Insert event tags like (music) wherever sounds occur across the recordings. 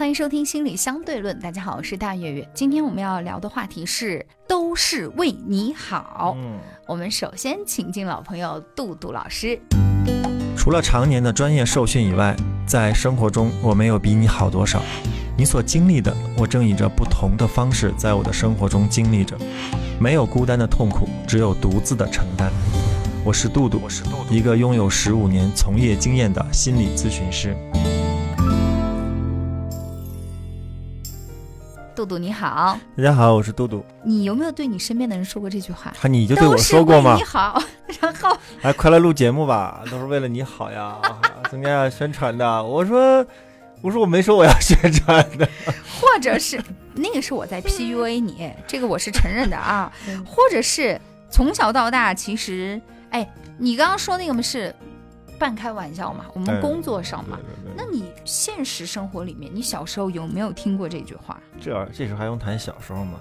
欢迎收听心理相对论。大家好，我是大月月。今天我们要聊的话题是都是为你好。嗯，我们首先请进老朋友杜杜老师。除了常年的专业受训以外，在生活中我没有比你好多少。你所经历的，我正以着不同的方式在我的生活中经历着。没有孤单的痛苦，只有独自的承担。我是杜杜，我是杜杜，一个拥有十五年从业经验的心理咨询师。杜杜你好，大家好，我是杜杜。你有没有对你身边的人说过这句话？哈，你就对我说过吗你？好，(laughs) 然后哎，快来录节目吧，都是为了你好呀，(laughs) 增加宣传的。我说，我说我没说我要宣传的。或者是那个是我在 (laughs) PUA 你，这个我是承认的啊。或者是从小到大，其实哎，你刚刚说那个嘛是半开玩笑嘛，我们嗯工作上嘛。对对对那你现实生活里面，你小时候有没有听过这句话？这这时候还用谈小时候吗？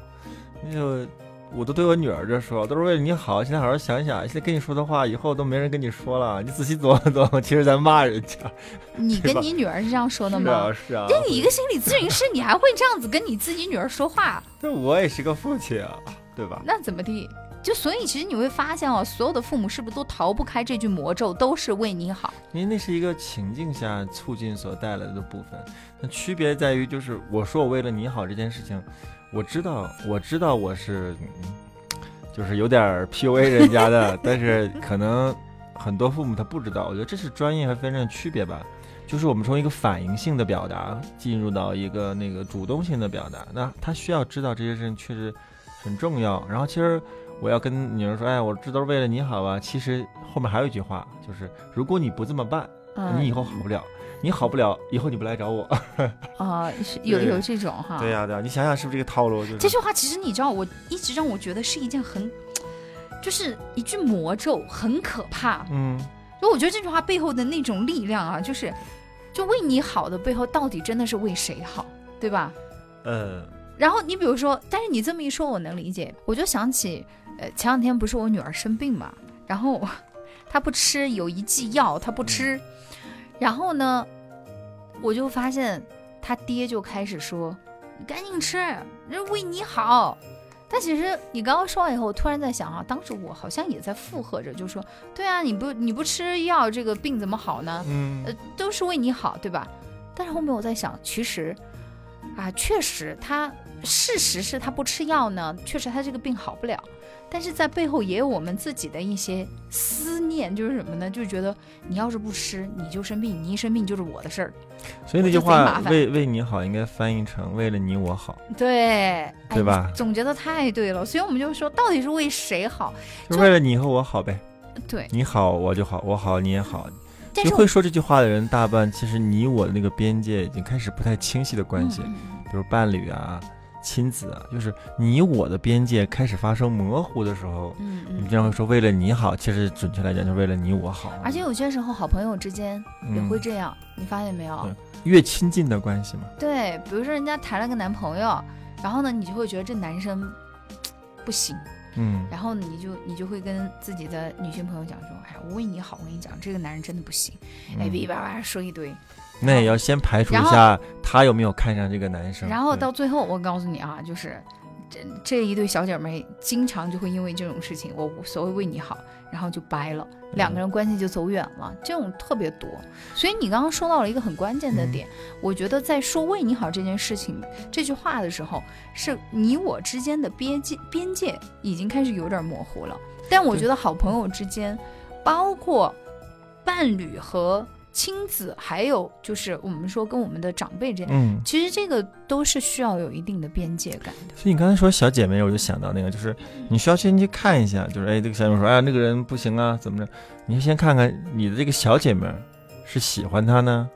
那就我都对我女儿这说，都是为了你好。现在好好想想，现在跟你说的话，以后都没人跟你说了。你仔细琢磨琢磨，其实在骂人家。(laughs) 你跟你女儿是这样说的吗是啊？是啊。那你一个心理咨询师，你还会这样子跟你自己女儿说话？(laughs) 那我也是个父亲啊，对吧？那怎么地？就所以，其实你会发现哦，所有的父母是不是都逃不开这句魔咒，都是为你好。因为那是一个情境下促进所带来的部分。那区别在于，就是我说我为了你好这件事情，我知道，我知道我是，嗯就是有点儿 PUA 人家的，但是可能很多父母他不知道。我觉得这是专业和非专业的区别吧。就是我们从一个反应性的表达进入到一个那个主动性的表达，那他需要知道这些事情确实很重要。然后其实我要跟女儿说，哎，我这都是为了你好啊。其实后面还有一句话，就是如果你不这么办，嗯，你以后好不了，你好不了，以后你不来找我。啊、(laughs) 是有有这种哈。对呀、对呀、你想想是不是这个套路？就是这句话其实你知道，我一直让我觉得是一件很，就是一句魔咒，很可怕。嗯，因为我觉得这句话背后的那种力量啊，就是就为你好的背后，到底真的是为谁好，对吧？嗯，然后你比如说，但是你这么一说，我能理解。我就想起，呃，前两天不是我女儿生病嘛，然后 (laughs) 她不吃有一剂药，她不吃，然后呢，我就发现她爹就开始说：“你赶紧吃，人为你好。”但其实你刚刚说完以后，我突然在想啊，当时我好像也在附和着，就说：“对啊，你不你不吃药，这个病怎么好呢？嗯呃，都是为你好，对吧？但是后面我在想，其实啊，确实他事实是他不吃药呢，确实他这个病好不了。但是在背后也有我们自己的一些思念，就是什么呢？就觉得你要是不吃，你就生病，你一生病就是我的事儿。所以那句话为为你好应该翻译成为了你我好，对，对吧哎总结的太对了，所以我们就说，到底是为谁好？就是为了你和我好呗。对，你好我就好，我好你也好。但是会说这句话的人，大半其实你我的那个边界已经开始不太清晰的关系，嗯比如伴侣啊、亲子啊，就是你我的边界开始发生模糊的时候，嗯嗯。你经常会说为了你好，其实准确来讲就是为了你我好。而且有些时候好朋友之间也嗯会这样，你发现没有？对越亲近的关系嘛，对，比如说人家谈了个男朋友，然后呢，你就会觉得这男生不行，嗯，然后你就你就会跟自己的女性朋友讲说，哎，我为你好，我跟你讲，这个男人真的不行，哎，嗯。哔叭叭说一堆，那也要先排除一下他有没有看上这个男生。然后到最后，我告诉你啊，就是这这一对小姐妹经常就会因为这种事情，我无所谓为你好，然后就掰了，两个人关系就走远了，这种特别多。所以你刚刚说到了一个很关键的点，我觉得在说为你好这件事情这句话的时候，是你我之间的边界边界已经开始有点模糊了。但我觉得好朋友之间，包括伴侣和亲子，还有就是我们说跟我们的长辈之间。嗯，其实这个都是需要有一定的边界感的。所以你刚才说小姐妹，我就想到那个，就是你需要先去看一下，就是哎，这个小姐妹说，哎呀，那个人不行啊，怎么着？你先看看你的这个小姐妹是喜欢他呢，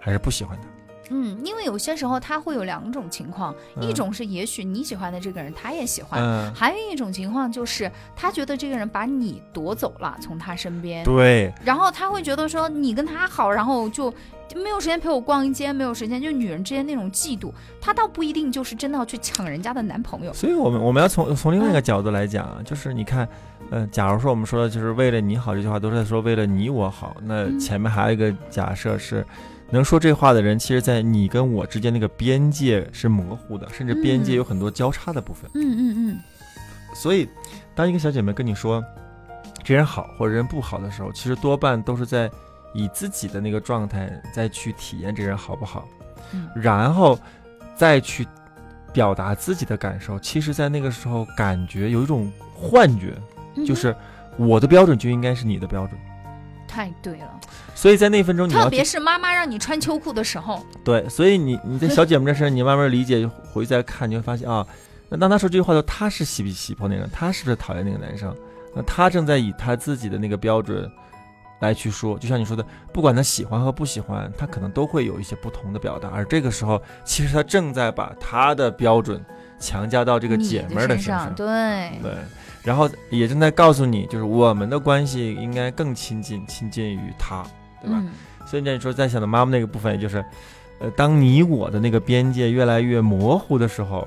还是不喜欢他？嗯，因为有些时候他会有两种情况，一嗯。种是也许你喜欢的这个人他也喜欢，嗯，还有一种情况就是他觉得这个人把你夺走了，从他身边，对，然后他会觉得说你跟他好，然后就就没有时间陪我逛一街，没有时间，就女人之间那种嫉妒，他倒不一定就是真的要去抢人家的男朋友。所以我们我们要从从另外一个嗯。角度来讲啊，就是你看，呃，假如说我们说的就是为了你好这句话，都是在说为了你我好，那嗯。前面还有一个假设是。能说这话的人，其实，在你跟我之间那个边界是模糊的，甚至边界嗯有很多交叉的部分。嗯嗯嗯，所以，当一个小姐妹跟你说这人好或者人不好的时候，其实多半都是在以自己的那个状态再去体验这人好不好，嗯然后再去表达自己的感受。其实，在那个时候，感觉有一种幻觉，嗯就是我的标准就应该是你的标准。太对了，所以在那分钟，你要特别是妈妈让你穿秋裤的时候，对，所以你你在小姐妹这事儿，你慢慢理解，回去再看，你会发现啊，那当她说这句话的时候，她是喜不喜欢那个人，他是不是讨厌那个男生？那她正在以她自己的那个标准来去说，就像你说的，不管她喜欢和不喜欢，她可能都会有一些不同的表达，而这个时候，其实她正在把她的标准强加到这个姐妹儿身身上，对，对，然后也正在告诉你，就是我们的关系应该更亲近，亲近于他，对吧？嗯所以呢，你说在想到妈妈那个部分，也就是，呃，当你我的那个边界越来越模糊的时候，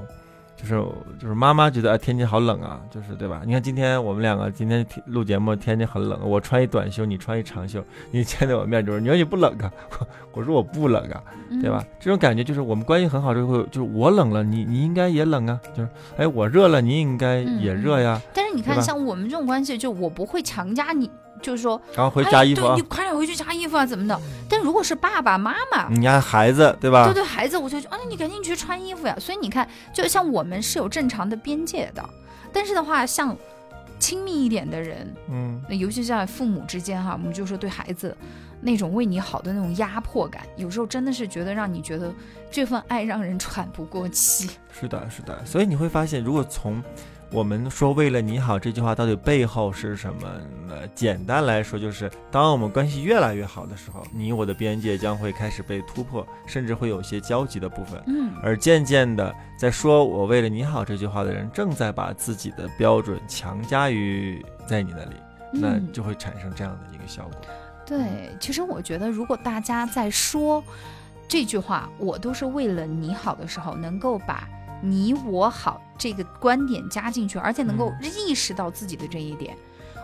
就是就是妈妈觉得啊天气好冷啊，就是对吧？你看今天我们两个今天天录节目，天气很冷，我穿一短袖，你穿一长袖，(laughs) 你见在我面就是你说你不冷啊，(laughs) 我说我不冷啊，嗯对吧？这种感觉就是我们关系很好之后，就是我冷了，你你应该也冷啊，就是哎我热了，你应该也热呀，但是你看，像我们这种关系，就我不会强加你，就是说，然后回去加衣服啊哎对你，快点回去加衣服啊，怎么的？但如果是爸爸妈妈，你家孩子对吧？对对，孩子，我就觉得啊，那你赶紧去穿衣服呀。所以你看，就像我们是有正常的边界的，但是的话，像亲密一点的人，嗯，那尤其是在父母之间哈，我们就说对孩子那种为你好的那种压迫感，有时候真的是觉得让你觉得这份爱让人喘不过气。是的，是的，所以你会发现，如果从我们说“为了你好”这句话到底背后是什么？呃，简单来说，就是当我们关系越来越好的时候，你我的边界将会开始被突破，甚至会有些交集的部分。嗯而渐渐的，在说我为了你好这句话的人，正在把自己的标准强加于在你那里，那嗯就会产生这样的一个效果。对，其实我觉得，如果大家在说这句话“我都是为了你好”的时候，能够把你我好这个观点加进去，而且能够意识到自己的这一点，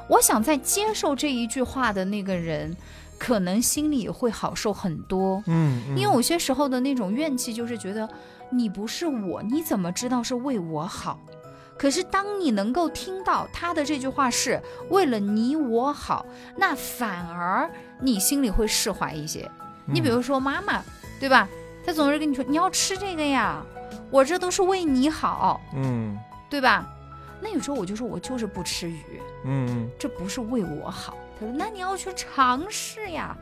我想在接受这一句话的那个人，可能心里会好受很多。嗯，嗯因为有些时候的那种怨气，就是觉得你不是我，你怎么知道是为我好？可是当你能够听到他的这句话是为了你我好，那反而你心里会释怀一些。你比如说妈妈，对吧？她总是跟你说你要吃这个呀，我这都是为你好，嗯对吧？那有时候我就说我就是不吃鱼，嗯嗯这不是为我好。他说那你要去尝试呀。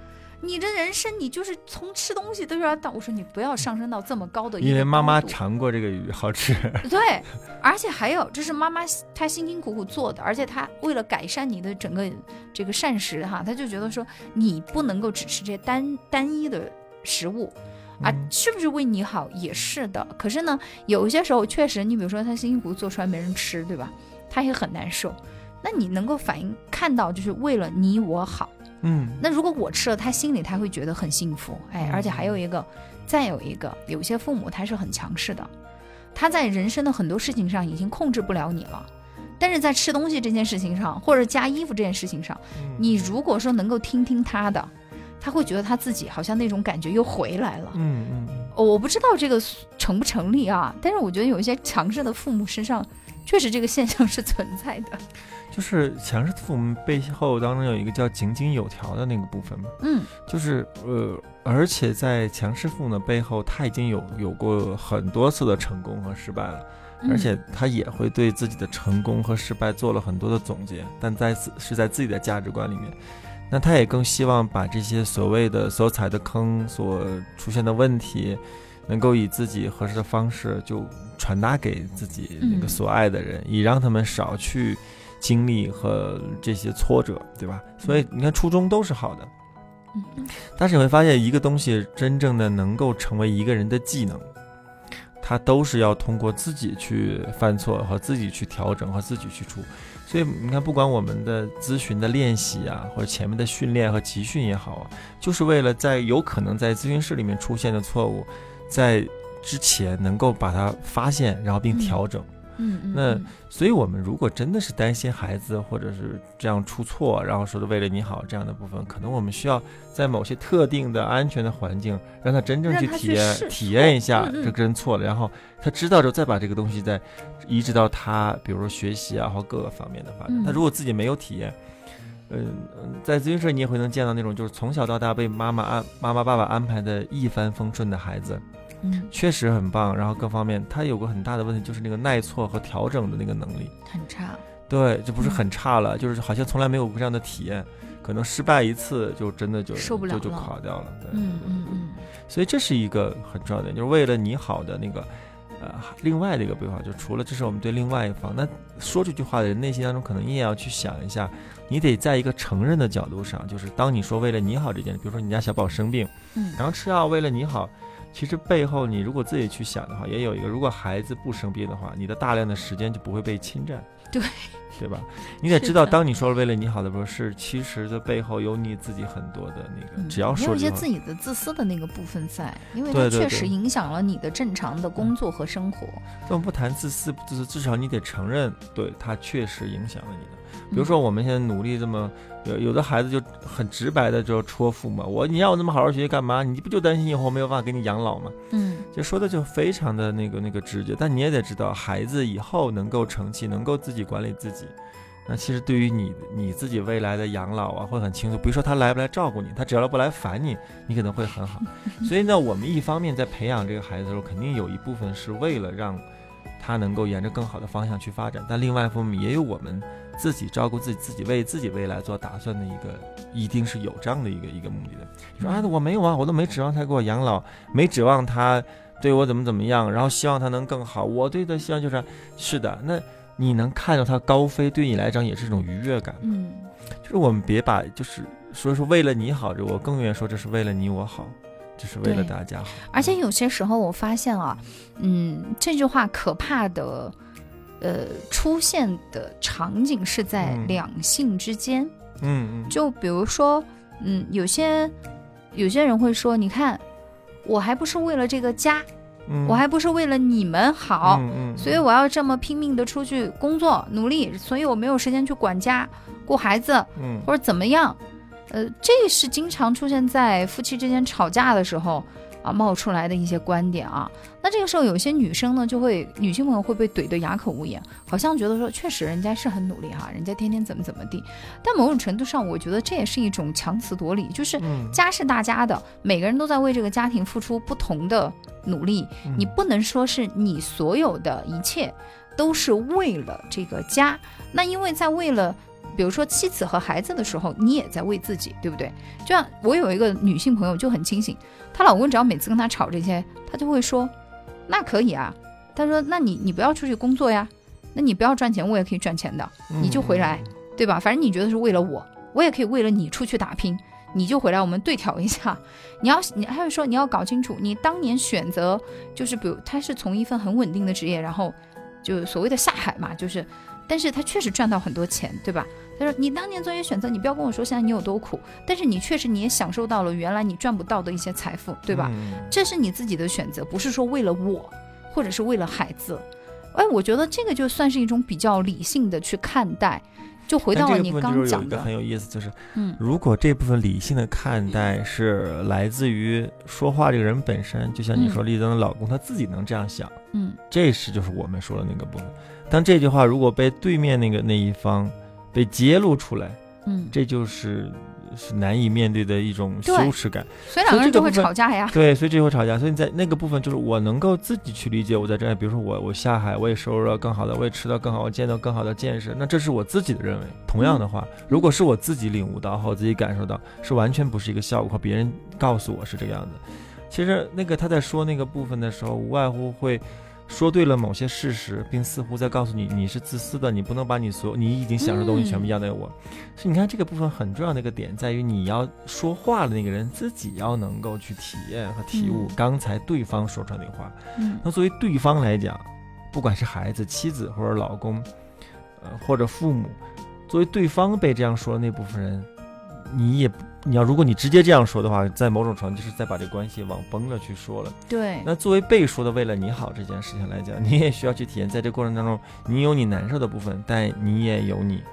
你这人生，你就是从吃东西都要到。我说你不要上升到这么高的一个因为妈妈尝过这个鱼，好吃。对，而且还有，这是妈妈她辛辛苦苦做的，而且她为了改善你的整个这个膳食哈，她就觉得说你不能够只吃这单单一的食物啊，嗯是不是为你好也是的。可是呢，有一些时候确实，你比如说他辛辛苦苦做出来没人吃，对吧？他也很难受。那你能够反映看到，就是为了你我好。嗯那如果我吃了，他心里他会觉得很幸福，哎，而且还有一个，再有一个，有些父母他是很强势的，他在人生的很多事情上已经控制不了你了，但是在吃东西这件事情上，或者加衣服这件事情上，嗯你如果说能够听听他的，他会觉得他自己好像那种感觉又回来了。嗯嗯我不知道这个成不成立啊，但是我觉得有一些强势的父母身上，确实这个现象是存在的。就是强势父母背后当中有一个叫井井有条的那个部分嘛，嗯就是呃，而且在强势父母的背后，他已经有有过很多次的成功和失败了，嗯而且他也会对自己的成功和失败做了很多的总结，但在自是在自己的价值观里面，那他也更希望把这些所谓的所踩的坑、所出现的问题，能够以自己合适的方式就传达给自己那个嗯所爱的人，以让他们少去经历和这些挫折，对吧？所以你看初衷都是好的，嗯但是你会发现，一个东西真正的能够成为一个人的技能，它都是要通过自己去犯错和自己去调整和自己去出。所以你看，不管我们的咨询的练习啊，或者前面的训练和集训也好啊，就是为了在有可能在咨询室里面出现的错误，在之前能够把它发现，然后并调整。嗯嗯，那嗯。所以，我们如果真的是担心孩子或者是这样出错，然后说的为了你好这样的部分，可能我们需要在某些特定的安全的环境，让他真正去体验去体验一下这真错了，然后他知道之后再把这个东西再移植到他，比如说学习啊或各个方面的发展。嗯。他如果自己没有体验，嗯嗯，在咨询室你也会能见到那种就是从小到大被妈妈安妈妈爸爸安排的一帆风顺的孩子，嗯确实很棒，然后各方面他有个很大的问题就是那个耐挫和调整的那个能力。很差。对，就不是嗯很差了，就是好像从来没有过这样的体验，可能失败一次就真的就受不了就就垮掉了。对，嗯嗯嗯所以这是一个很重要的点，就是为了你好的那个，呃，另外的一个规划，就除了这是我们对另外一方，那说这句话的人内心当中，可能你也要去想一下，你得在一个承认的角度上，就是当你说为了你好这件事，比如说你家小宝生病，嗯然后吃药为了你好。其实背后，你如果自己去想的话，也有一个，如果孩子不生病的话，你的大量的时间就不会被侵占。(laughs) 对，对吧？你得知道，当你说了为了你好的时候，是其实的背后有你自己很多的那个，嗯，只要也说有一些自己的自私的那个部分在，因为它确实影响了你的正常的工作和生活。我们不谈自私不自私，至少你得承认，对它确实影响了你的。比嗯如说，我们现在努力这么，有有的孩子就很直白的就戳父母，我你让我这么好好学习干嘛？你不就担心以后没有办法给你养老吗？嗯就说的就非常的那个那个直接，但你也得知道，孩子以后能够成器，能够自己管理自己，那其实对于你你自己未来的养老啊，会很清楚。比如说他来不来照顾你，他只要不来烦你，你可能会很好。所以呢，我们一方面在培养这个孩子的时候，肯定有一部分是为了让他能够沿着更好的方向去发展，但另外一方面也有我们自己照顾自己、自己为自己未来做打算的一个，一定是有这样的一个一个目的的。你说啊，我没有啊，我都没指望他给我养老，没指望他对我怎么怎么样，然后希望他能更好。我对他希望就是，是的，那你能看到他高飞，对你来讲也是一种愉悦感。嗯就是我们别把就是所以说为了你好，我更愿意说这是为了你我好，这是为了大家好。而且有些时候我发现啊，嗯，这句话可怕的，呃，出现的场景是在嗯两性之间。嗯嗯，就比如说，嗯，有些有些人会说，你看，我还不是为了这个家，嗯我还不是为了你们好，嗯嗯，所以我要这么拼命的出去工作努力，所以我没有时间去管家、顾孩子嗯或者怎么样。呃，这是经常出现在夫妻之间吵架的时候啊冒出来的一些观点啊。那这个时候，有些女生呢就会，女性朋友会被怼得哑口无言，好像觉得说，确实人家是很努力哈，人家天天怎么怎么地。但某种程度上，我觉得这也是一种强词夺理，就是嗯家是大家的，每个人都在为这个家庭付出不同的努力，嗯你不能说是你所有的一切都是为了这个家，那因为在为了。比如说妻子和孩子的时候，你也在为自己，对不对？就像我有一个女性朋友就很清醒，她老公只要每次跟她吵这些，她就会说：“那可以啊。”她说：“那你你不要出去工作呀，那你不要赚钱，我也可以赚钱的，你就回来，对吧？反正你觉得是为了我，我也可以为了你出去打拼，你就回来，我们对调一下。你要 (laughs) 你还会说你要搞清楚，你当年选择就是比如他是从一份很稳定的职业，然后就所谓的下海嘛，就是，但是他确实赚到很多钱，对吧？他说你当年做一些选择，你不要跟我说现在你有多苦，但是你确实你也享受到了原来你赚不到的一些财富，对吧？嗯这是你自己的选择，不是说为了我，或者是为了孩子。哎，我觉得这个就算是一种比较理性的去看待。就回到了你刚讲的有一个，很有意思，就是嗯如果这部分理性的看待是来自于说话这个人本身，就像你说丽珍的老公他自己能这样想，嗯这是就是我们说的那个部分。当这句话如果被对面那个那一方被揭露出来，嗯，这就是是难以面对的一种羞耻感。所以两个人就会吵架呀。对，所以这就会吵架。所以在那个部分，就是我能够自己去理解我在这儿，比如说我我下海，我也收入了更好的，我也吃到更好，我见到更好的见识，那这是我自己的认为。同样的话，如果是我自己领悟到和我自己感受到，是完全不是一个效果，和别人告诉我是这个样子。其实那个他在说那个部分的时候，无外乎会说对了某些事实，并似乎在告诉你你是自私的，你不能把你所有你已经享受的东西全部要给我。所以你看这个部分很重要的一个点在于，你要说话的那个人自己要能够去体验和体悟嗯刚才对方说出来的话。嗯那作为对方来讲，不管是孩子、妻子或者老公，呃或者父母，作为对方被这样说的那部分人，你也你要如果你直接这样说的话，在某种程度就是在把这关系往崩了去说了。对，那作为被说的，为了你好这件事情来讲，(laughs) 你也需要去体验，在这过程当中，你有你难受的部分，但你也有你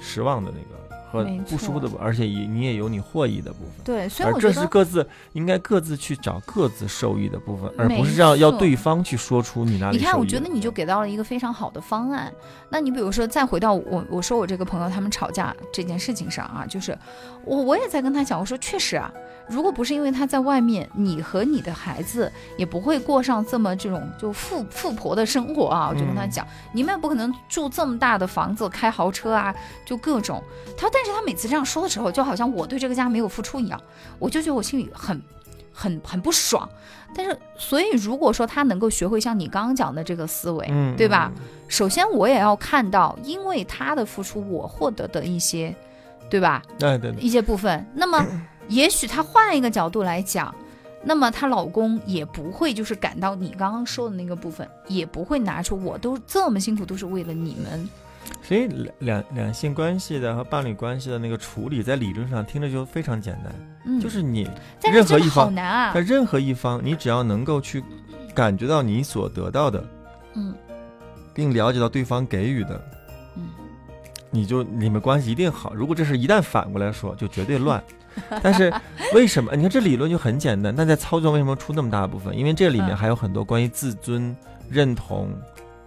失望的那个和不舒服的部分，而且也你也有你获益的部分。对，所以我觉得是各自应该各自去找各自受益的部分，而不是让要对方去说出你那。你看，我觉得你就给到了一个非常好的方案。那你比如说，再回到我我说我这个朋友他们吵架这件事情上啊，就是我我也在跟他讲，我说确实啊，如果不是因为他在外面，你和你的孩子也不会过上这么这种就富富婆的生活啊。我就跟他嗯讲，你们也不可能住这么大的房子，开豪车啊，就各种。他说，但是他每次这样说的时候，就好像我对这个家没有付出一样，我就觉得我心里很很很不爽。但是，所以如果说他能够学会像你刚刚讲的这个思维，嗯，对吧？首先我也要看到，因为他的付出，我获得的一些，对吧？对对，一些部分。那么，(clears throat) 也许他换一个角度来讲，那么她老公也不会就是感到你刚刚说的那个部分，也不会拿出我都这么辛苦都是为了你们。所以两两两性关系的和伴侣关系的那个处理，在理论上听着就非常简单，嗯，就是你任何一方好难啊在。任何一方，你只要能够去感觉到你所得到的，嗯并了解到对方给予的，嗯，你就你们关系一定好。如果这是一旦反过来说，就绝对乱。(laughs) 但是为什么？你看这理论就很简单，但在操作为什么出那么大部分？因为这里面嗯还有很多关于自尊、认同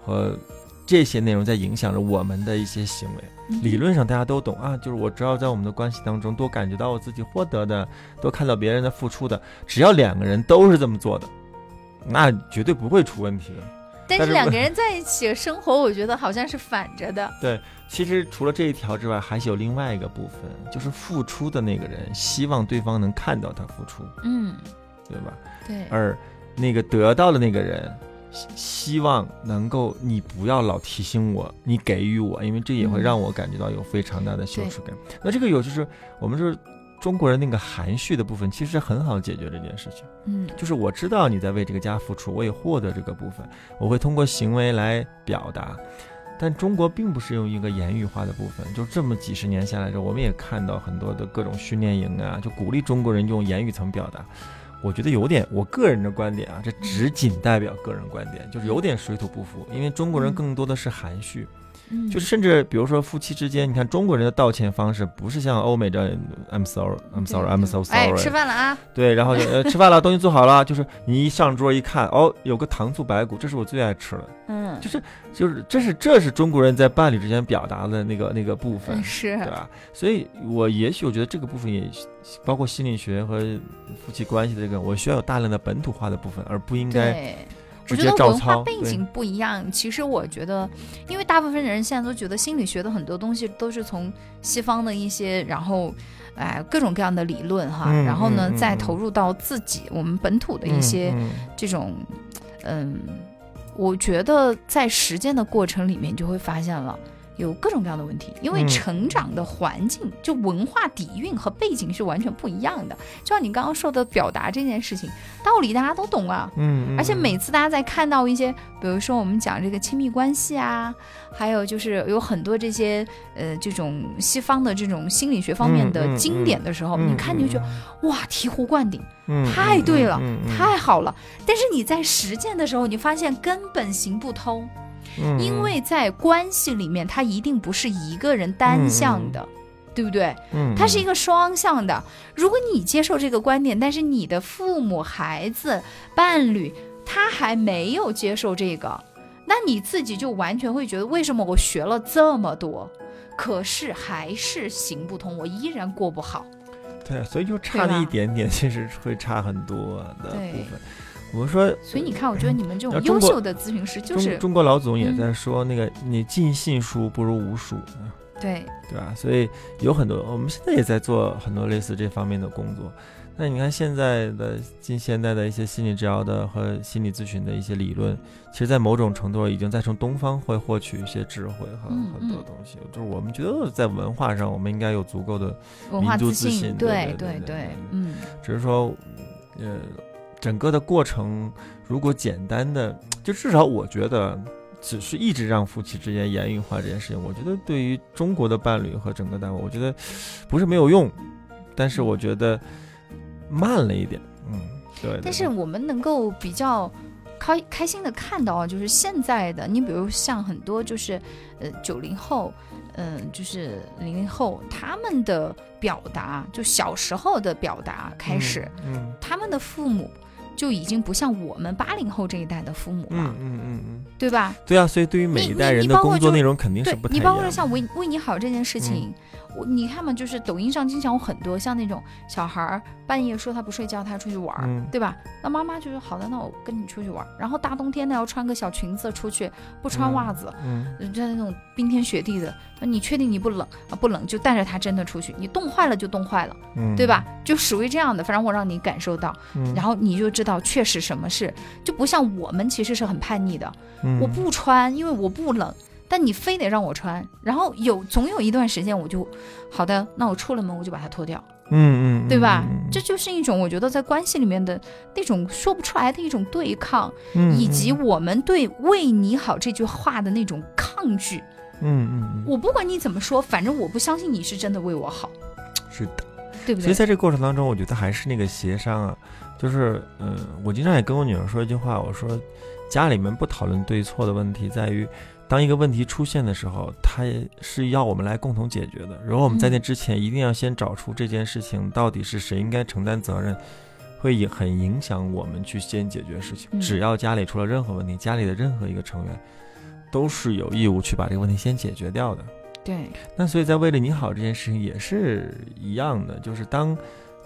和这些内容在影响着我们的一些行为。嗯理论上大家都懂啊，就是我只要在我们的关系当中多感觉到我自己获得的，多看到别人的付出的，只要两个人都是这么做的，那绝对不会出问题的。但是两个人在一起生活，我觉得好像是反着的。(laughs) 对其实除了这一条之外，还是有另外一个部分，就是付出的那个人希望对方能看到他付出，嗯，对吧？对，而那个得到的那个人，希希望能够你不要老提醒我，你给予我，因为这也会嗯让我感觉到有非常大的羞耻感。那这个有就是我们是中国人那个含蓄的部分，其实很好解决这件事情。嗯就是我知道你在为这个家付出，我也获得这个部分，我会通过行为来表达。但中国并不是用一个言语化的部分，就这么几十年下来之后，我们也看到很多的各种训练营啊，就鼓励中国人用言语层表达。我觉得有点，我个人的观点啊，这只仅代表个人观点，就是有点水土不服，因为中国人嗯。更多的是含蓄，嗯，就是甚至比如说夫妻之间，你看中国人的道歉方式不是像欧美的 I'm sorry, I'm 对 sorry, I'm so 哎，sorry，吃饭了啊，对，然后就呃吃饭了，东西做好了，就是你一上桌一看，哦，有个糖醋排骨，这是我最爱吃的，嗯，就是就是这是这是中国人在伴侣之间表达的那个那个部分嗯，是对吧？所以我也许我觉得这个部分也包括心理学和夫妻关系的这个，我需要有大量的本土化的部分，而不应该对。我觉得文化抄。背景不一样，其实我觉得，因为大部分人现在都觉得心理学的很多东西都是从西方的一些，然后，哎，各种各样的理论哈，嗯然后呢，再投入到自己我们本土的一些嗯这种，嗯，我觉得在实践的过程里面，你就会发现了。有各种各样的问题，因为嗯。成长的环境、就文化底蕴和背景是完全不一样的。就像你刚刚说的，表达这件事情，道理大家都懂啊，嗯，嗯而且每次大家在看到一些，比如说我们讲这个亲密关系啊，还有就是有很多这些呃这种西方的这种心理学方面嗯的嗯经典的时候，嗯你看你就觉得哇醍醐灌顶，嗯太对了太好了。但是你在实践的时候，你发现根本行不通，嗯因为在关系里面，它一定不是一个人单向的。对不对？嗯它是一个双向的。如果你接受这个观点，但是你的父母、孩子、伴侣他还没有接受这个，那你自己就完全会觉得，为什么我学了这么多，可是还是行不通，我依然过不好。对，所以就差了一点点，其实会差很多的部分。我们说所以你看，我觉得你们这种 (laughs) 优秀的咨询师就是中中国老总也嗯在说，那个你尽信书不如无书，对，对吧？所以有很多，我们现在也在做很多类似这方面的工作。那你看现在的近现代的一些心理治疗的和心理咨询的一些理论，其实，在某种程度已经在从东方会获取一些智慧和嗯很多东西。就是我们觉得在文化上，我们应该有足够的，文化自民族自信对对对对对嗯只是说，呃，整个的过程如果简单的，(tsk) 就至少我觉得。只是一直让夫妻之间言语化这件事情，我觉得对于中国的伴侣和整个单位，我觉得不是没有用，但是我觉得慢了一点。嗯，对对但是我们能够比较开开心的看到啊，就是现在的你，比如像很多就是呃九零后，嗯、就是零零后，他们的表达，就小时候的表达开始，嗯嗯他们的父母就已经不像我们八零后这一代的父母了，嗯嗯嗯嗯，对吧？对啊，所以对于每一你代人的工作内容肯定是对不太一样。你包括像为为你好这件事情，我你看嘛，就是抖音上经常有很多像那种小孩儿半夜说他不睡觉，他出去玩儿，嗯对吧？那妈妈就说好的，那我跟你出去玩儿。然后大冬天的要穿个小裙子出去，不穿袜子，嗯呃在那种冰天雪地的，那你确定你不冷啊？不冷就带着他真的出去，你冻坏了就冻坏了，嗯，对吧？就属于这样的，反正我让你感受到，嗯？然后你就知道确实什么事，就不像我们其实是很叛逆的，嗯我不穿，因为我不冷，但你非得让我穿，然后有总有一段时间我就，好的，那我出了门我就把它脱掉，嗯嗯，对吧？这就是一种我觉得在关系里面的那种说不出来的一种对抗，嗯以及嗯我们对“为你好”这句话的那种抗拒。嗯嗯嗯，我不管你怎么说，反正我不相信你是真的为我好，是的。对不对？所以在这个过程当中，我觉得还是那个协商啊，就是嗯、我经常也跟我女儿说一句话，我说家里面不讨论对错的问题，在于当一个问题出现的时候，它是要我们来共同解决的。如果我们在那之前一定要先找出这件事情到底是谁应该承担责任。会影很影响我们去先解决事情。嗯只要家里出了任何问题，家里的任何一个成员都是有义务去把这个问题先解决掉的。对，那所以在为了你好这件事情也是一样的，就是当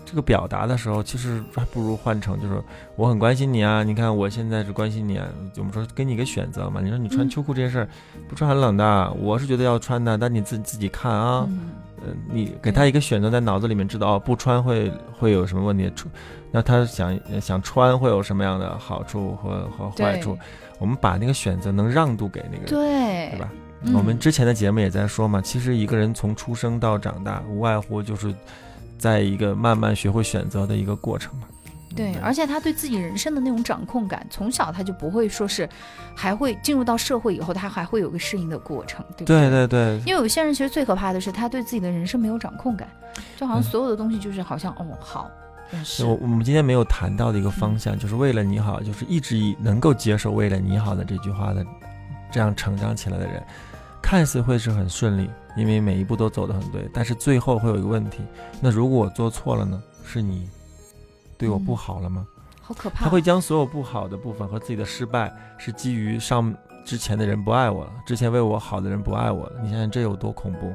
这个表达的时候，其实还不如换成就是我很关心你啊，你看我现在是关心你啊，我们说给你一个选择嘛，你说你穿嗯秋裤这件事儿不穿很冷的，我是觉得要穿的，但你自己自己看啊，嗯，呃，你给他一个选择，在脑子里面知道哦，不穿会会有什么问题，出那他想想穿会有什么样的好处和和坏处，我们把那个选择能让渡给那个人。对，对吧？嗯我们之前的节目也在说嘛，其实一个人从出生到长大，无外乎就是在一个慢慢学会选择的一个过程嘛。对，而且他对自己人生的那种掌控感，从小他就不会说是，还会进入到社会以后，他还会有个适应的过程，对不对？对对，因为有些人其实最可怕的是他对自己的人生没有掌控感，就好像嗯。所有的东西就是好像、哦好，我我们今天没有谈到的一个方向，就是为了你好，就是一直以能够接受“为了你好”的这句话的，这样成长起来的人，看似会是很顺利，因为每一步都走得很对，但是最后会有一个问题，那如果我做错了呢？是你对我不嗯好了吗？好可怕，他会将所有不好的部分和自己的失败，是基于上之前的人不爱我了，之前为我好的人不爱我了。你想想这有多恐怖？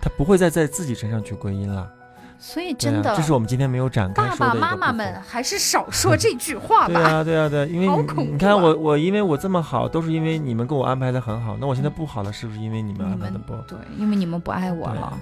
他不会再在自己身上去归因了。所以真的，这是我们今天没有展开爸爸妈妈们。还是少说这句话吧对吧。啊，对啊，对啊，因为你看啊我我因为我这么好，都是因为你们给我安排的很好。那我现在不好了，是不是因为你们安排的不好？对，因为你们不爱我了，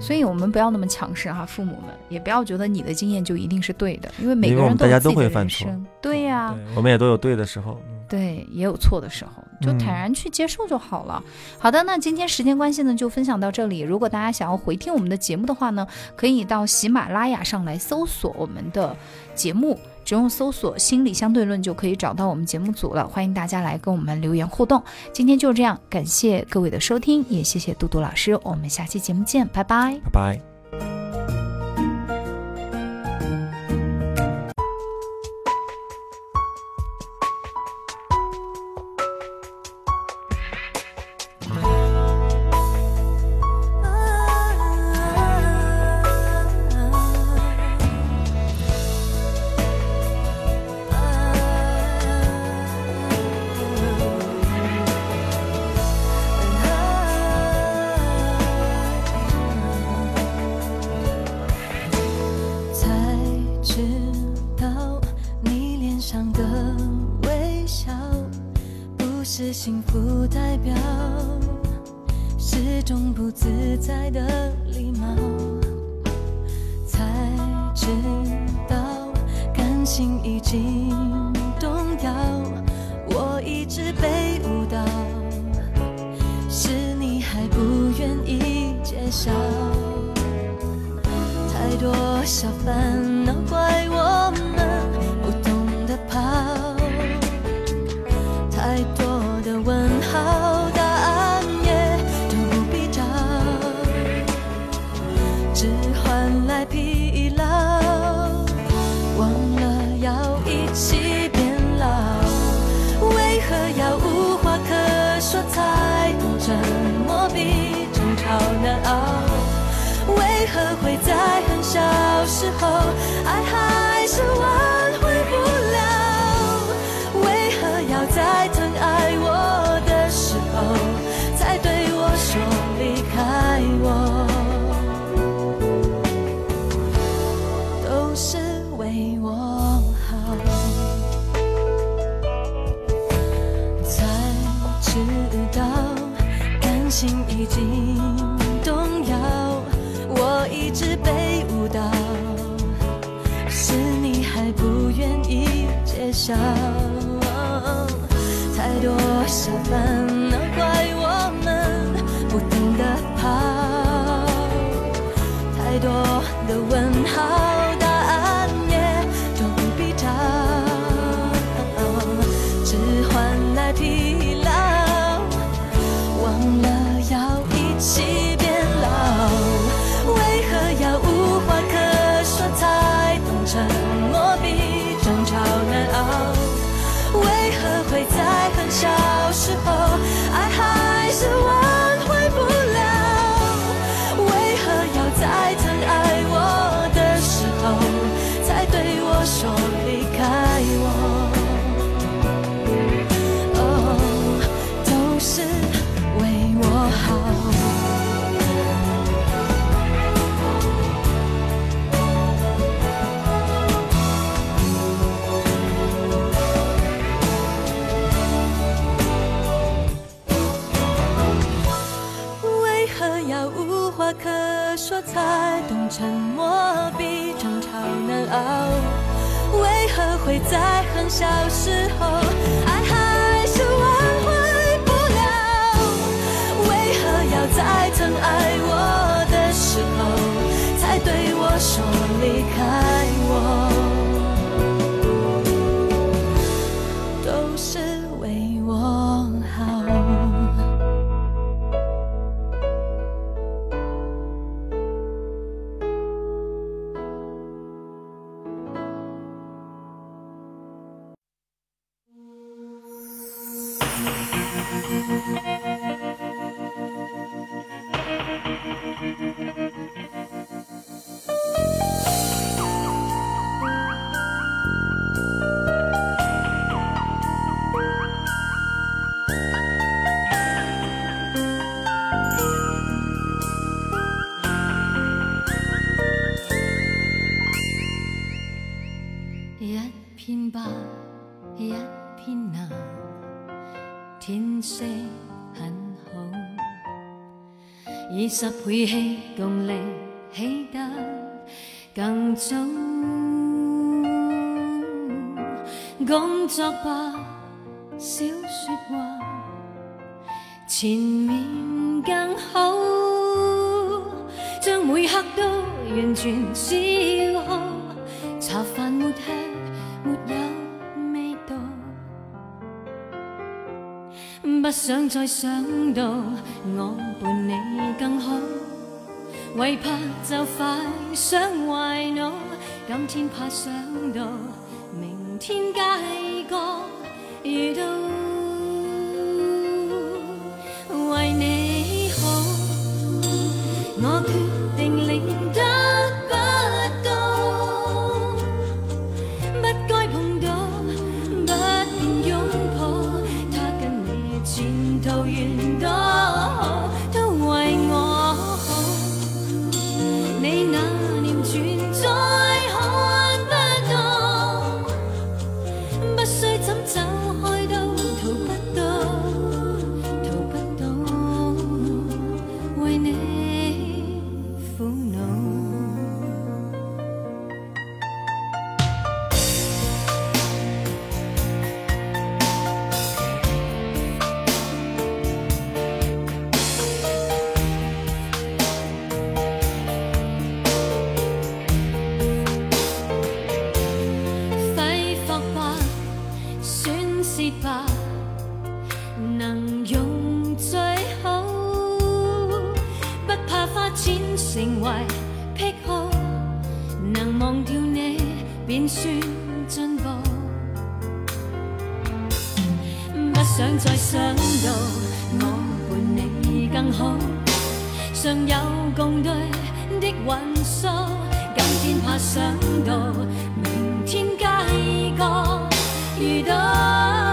所以我们不要那么强势哈，父母们也不要觉得你的经验就一定是对的，因为每个人为我们大家都会犯错。对呀、对我们也都有对的时候。嗯对，也有错的时候，就嗯坦然去接受就好了。好的，那今天时间关系呢，就分享到这里。如果大家想要回听我们的节目的话呢，可以到喜马拉雅上来搜索我们的节目，只用搜索“心理相对论”就可以找到我们节目组了。欢迎大家来跟我们留言互动。今天就这样，感谢各位的收听，也谢谢杜杜老师，我们下期节目见，拜拜。拜拜。自在的才懂沉默比争吵难熬，为何会在很小时候，爱还是挽回不了，为何要在疼爱我的时候，才对我说。太多想烦。会在很小时候以十倍气共力起得更早工作吧，少说话，前面更好，将每刻都完全照开。不想再想到我伴你更好，为怕就快想坏脑，今天怕想到明天街角遇到。尚有共对的运数今天怕想到明天街角遇到